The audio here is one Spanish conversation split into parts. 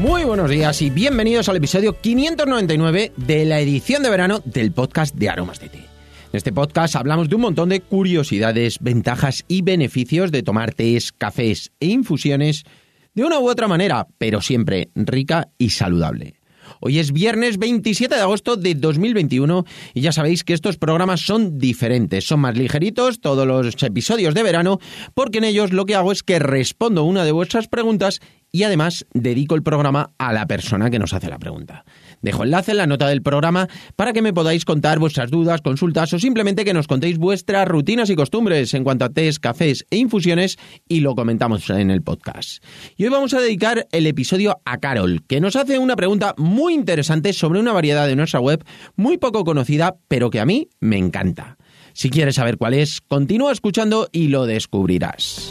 Muy buenos días y bienvenidos al episodio 599 de la edición de verano del podcast de Aromas de Té. En este podcast hablamos de un montón de curiosidades, ventajas y beneficios de tomar tés, cafés e infusiones de una u otra manera, pero siempre rica y saludable. Hoy es viernes 27 de agosto de 2021 y ya sabéis que estos programas son diferentes, son más ligeritos todos los episodios de verano porque en ellos lo que hago es que respondo una de vuestras preguntas y además dedico el programa a la persona que nos hace la pregunta. Dejo enlace en la nota del programa para que me podáis contar vuestras dudas, consultas o simplemente que nos contéis vuestras rutinas y costumbres en cuanto a tés, cafés e infusiones y lo comentamos en el podcast. Y hoy vamos a dedicar el episodio a Carol, que nos hace una pregunta muy interesante sobre una variedad de nuestra web muy poco conocida, pero que a mí me encanta. Si quieres saber cuál es, continúa escuchando y lo descubrirás.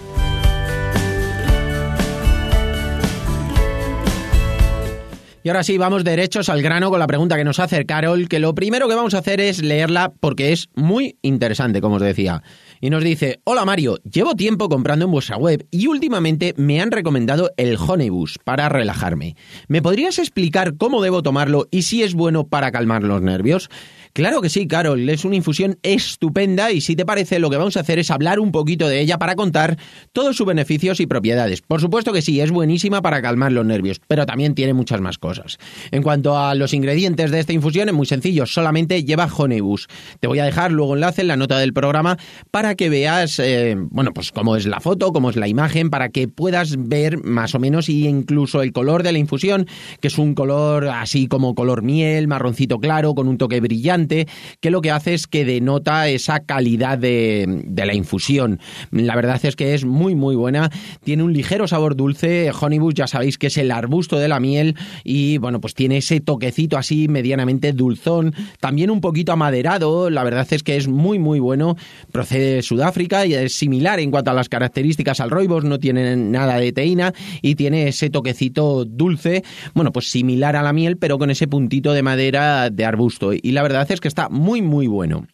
Y ahora sí, vamos derechos al grano con la pregunta que nos hace Carol, que lo primero que vamos a hacer es leerla porque es muy interesante, como os decía. Y nos dice, hola Mario, llevo tiempo comprando en vuestra web y últimamente me han recomendado el Honeybus para relajarme. ¿Me podrías explicar cómo debo tomarlo y si es bueno para calmar los nervios? Claro que sí, Carol, es una infusión estupenda y si te parece lo que vamos a hacer es hablar un poquito de ella para contar todos sus beneficios y propiedades. Por supuesto que sí, es buenísima para calmar los nervios, pero también tiene muchas más cosas. En cuanto a los ingredientes de esta infusión, es muy sencillo, solamente lleva Honeybus. Te voy a dejar luego enlace en la nota del programa para que veas, eh, bueno, pues cómo es la foto, cómo es la imagen, para que puedas ver más o menos y incluso el color de la infusión, que es un color así como color miel, marroncito claro, con un toque brillante que lo que hace es que denota esa calidad de, la infusión. La verdad es que es muy muy buena, tiene un ligero sabor dulce, Honeybus ya sabéis que es el arbusto de la miel y bueno, pues tiene ese toquecito así medianamente dulzón, también un poquito amaderado, la verdad es que es muy muy bueno, procede Sudáfrica y es similar en cuanto a las características al Rooibos, no tiene nada de teína y tiene ese toquecito dulce, bueno, pues similar a la miel, pero con ese puntito de madera de arbusto. Y la verdad es que está muy, muy bueno.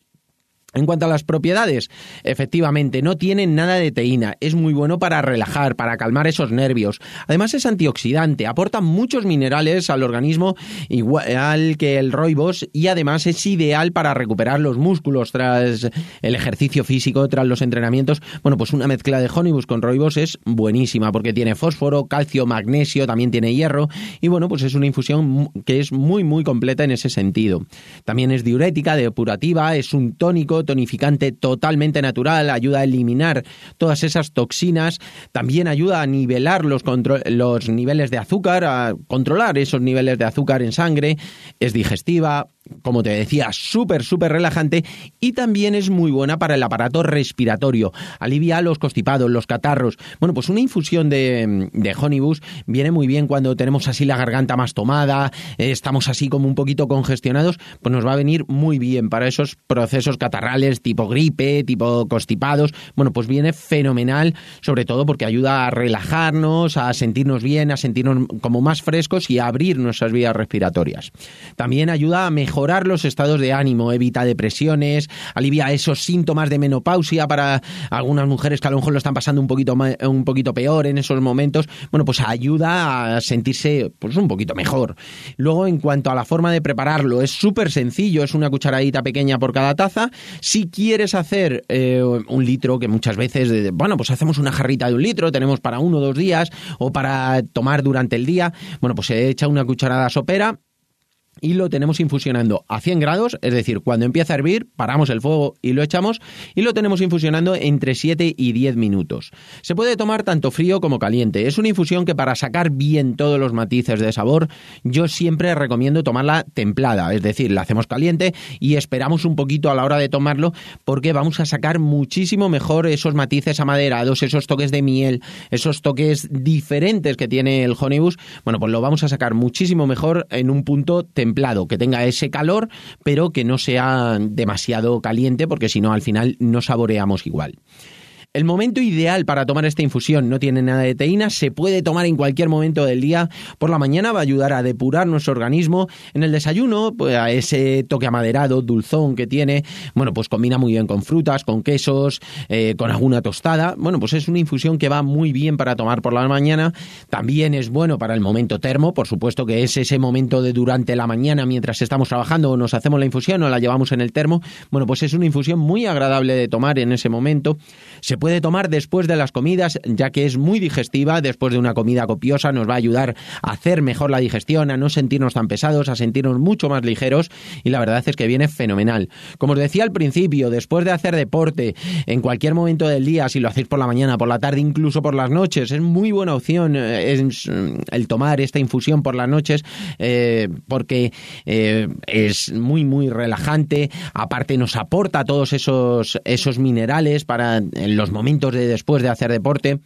En cuanto a las propiedades, efectivamente, no tiene nada de teína, es muy bueno para relajar, para calmar esos nervios. Además es antioxidante, aporta muchos minerales al organismo, igual que el roibos, y además es ideal para recuperar los músculos tras el ejercicio físico, tras los entrenamientos. Bueno, pues una mezcla de honibus con roibos es buenísima, porque tiene fósforo, calcio, magnesio, también tiene hierro, y bueno, pues es una infusión que es muy, muy completa en ese sentido. También es diurética, depurativa, es un tónico, tonificante totalmente natural, ayuda a eliminar todas esas toxinas, también ayuda a nivelar los, los niveles de azúcar, a controlar esos niveles de azúcar en sangre, es digestiva, como te decía, súper, súper relajante y también es muy buena para el aparato respiratorio. Alivia los constipados, los catarros. Bueno, pues una infusión de, de Honeybus viene muy bien cuando tenemos así la garganta más tomada, eh, estamos así como un poquito congestionados, pues nos va a venir muy bien para esos procesos catarrales tipo gripe, tipo constipados. Bueno, pues viene fenomenal, sobre todo porque ayuda a relajarnos, a sentirnos bien, a sentirnos como más frescos y a abrir nuestras vías respiratorias. También ayuda a mejorar mejorar los estados de ánimo, evita depresiones, alivia esos síntomas de menopausia para algunas mujeres que a lo mejor lo están pasando un poquito, un poquito peor en esos momentos. Bueno, pues ayuda a sentirse pues un poquito mejor. Luego, en cuanto a la forma de prepararlo, es súper sencillo, es una cucharadita pequeña por cada taza. Si quieres hacer eh, un litro, que muchas veces, bueno, pues hacemos una jarrita de un litro, tenemos para uno o dos días, o para tomar durante el día, bueno, pues se echa una cucharada sopera y lo tenemos infusionando a 100 grados, es decir, cuando empieza a hervir, paramos el fuego y lo echamos y lo tenemos infusionando entre 7 y 10 minutos. Se puede tomar tanto frío como caliente. Es una infusión que para sacar bien todos los matices de sabor, yo siempre recomiendo tomarla templada, es decir, la hacemos caliente y esperamos un poquito a la hora de tomarlo porque vamos a sacar muchísimo mejor esos matices amaderados, esos toques de miel, esos toques diferentes que tiene el honeybus. Bueno, pues lo vamos a sacar muchísimo mejor en un punto templado templado, que tenga ese calor, pero que no sea demasiado caliente, porque si no, al final no saboreamos igual. El momento ideal para tomar esta infusión no tiene nada de teína, se puede tomar en cualquier momento del día. Por la mañana va a ayudar a depurar nuestro organismo. En el desayuno, pues a ese toque amaderado, dulzón que tiene, bueno, pues combina muy bien con frutas, con quesos, eh, con alguna tostada. Bueno, pues es una infusión que va muy bien para tomar por la mañana. También es bueno para el momento termo, por supuesto que es ese momento de durante la mañana mientras estamos trabajando o nos hacemos la infusión o la llevamos en el termo. Bueno, pues es una infusión muy agradable de tomar en ese momento. Tomar después de las comidas, ya que es muy digestiva, después de una comida copiosa nos va a ayudar a hacer mejor la digestión, a no sentirnos tan pesados, a sentirnos mucho más ligeros y la verdad es que viene fenomenal. Como os decía al principio, después de hacer deporte, en cualquier momento del día, si lo hacéis por la mañana, por la tarde, incluso por las noches, es muy buena opción eh, mm, el tomar esta infusión por las noches eh, porque eh, es muy muy relajante, aparte nos aporta todos esos, esos minerales para en los momentos de después de hacer deporte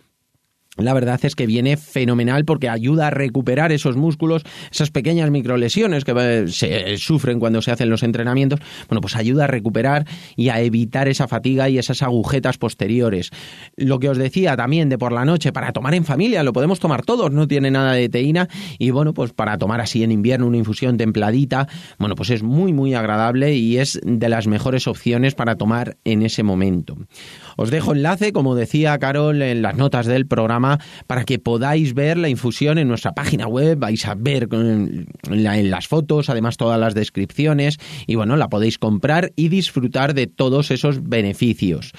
la verdad es que viene fenomenal porque ayuda a recuperar esos músculos, esas pequeñas microlesiones que eh, se sufren cuando se hacen los entrenamientos. Bueno, pues ayuda a recuperar y a evitar esa fatiga y esas agujetas posteriores. Lo que os decía también de por la noche, para tomar en familia, lo podemos tomar todos, no tiene nada de teína. Y bueno, pues para tomar así en invierno una infusión templadita, bueno, pues es muy, muy agradable y es de las mejores opciones para tomar en ese momento. Os dejo enlace, como decía Carol, en las notas del programa para que podáis ver la infusión en nuestra página web. Vais a ver en, las fotos, además todas las descripciones y bueno, la podéis comprar y disfrutar de todos esos beneficios.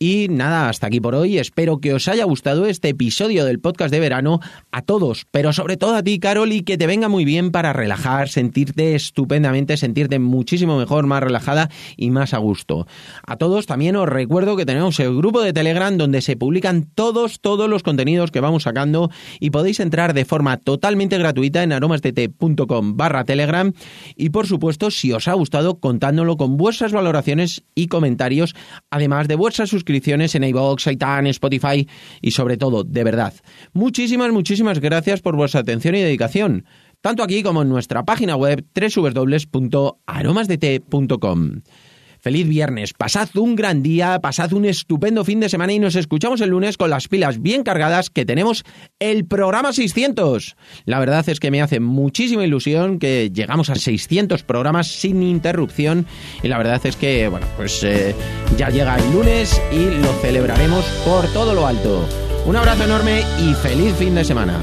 Y nada, hasta aquí por hoy. Espero que os haya gustado este episodio del podcast de verano a todos, pero sobre todo a ti, Carol, y que te venga muy bien para relajar, sentirte estupendamente, sentirte muchísimo mejor, más relajada y más a gusto. A todos también os recuerdo que tenemos el grupo de Telegram donde se publican todos, todos los contenidos que vamos sacando y podéis entrar de forma totalmente gratuita en aromasdt.com barra Telegram y por supuesto, si os ha gustado, contándolo con vuestras valoraciones y comentarios, además de vuestras suscripciones suscripciones en iVoox, iTunes, Spotify y sobre todo, de verdad, muchísimas, muchísimas gracias por vuestra atención y dedicación, tanto aquí como en nuestra página web www.aromasdt.com. Feliz viernes, pasad un gran día, pasad un estupendo fin de semana y nos escuchamos el lunes con las pilas bien cargadas que tenemos el programa 600. La verdad es que me hace muchísima ilusión que llegamos a 600 programas sin interrupción y la verdad es que, bueno, pues eh, ya llega el lunes y lo celebraremos por todo lo alto. Un abrazo enorme y feliz fin de semana.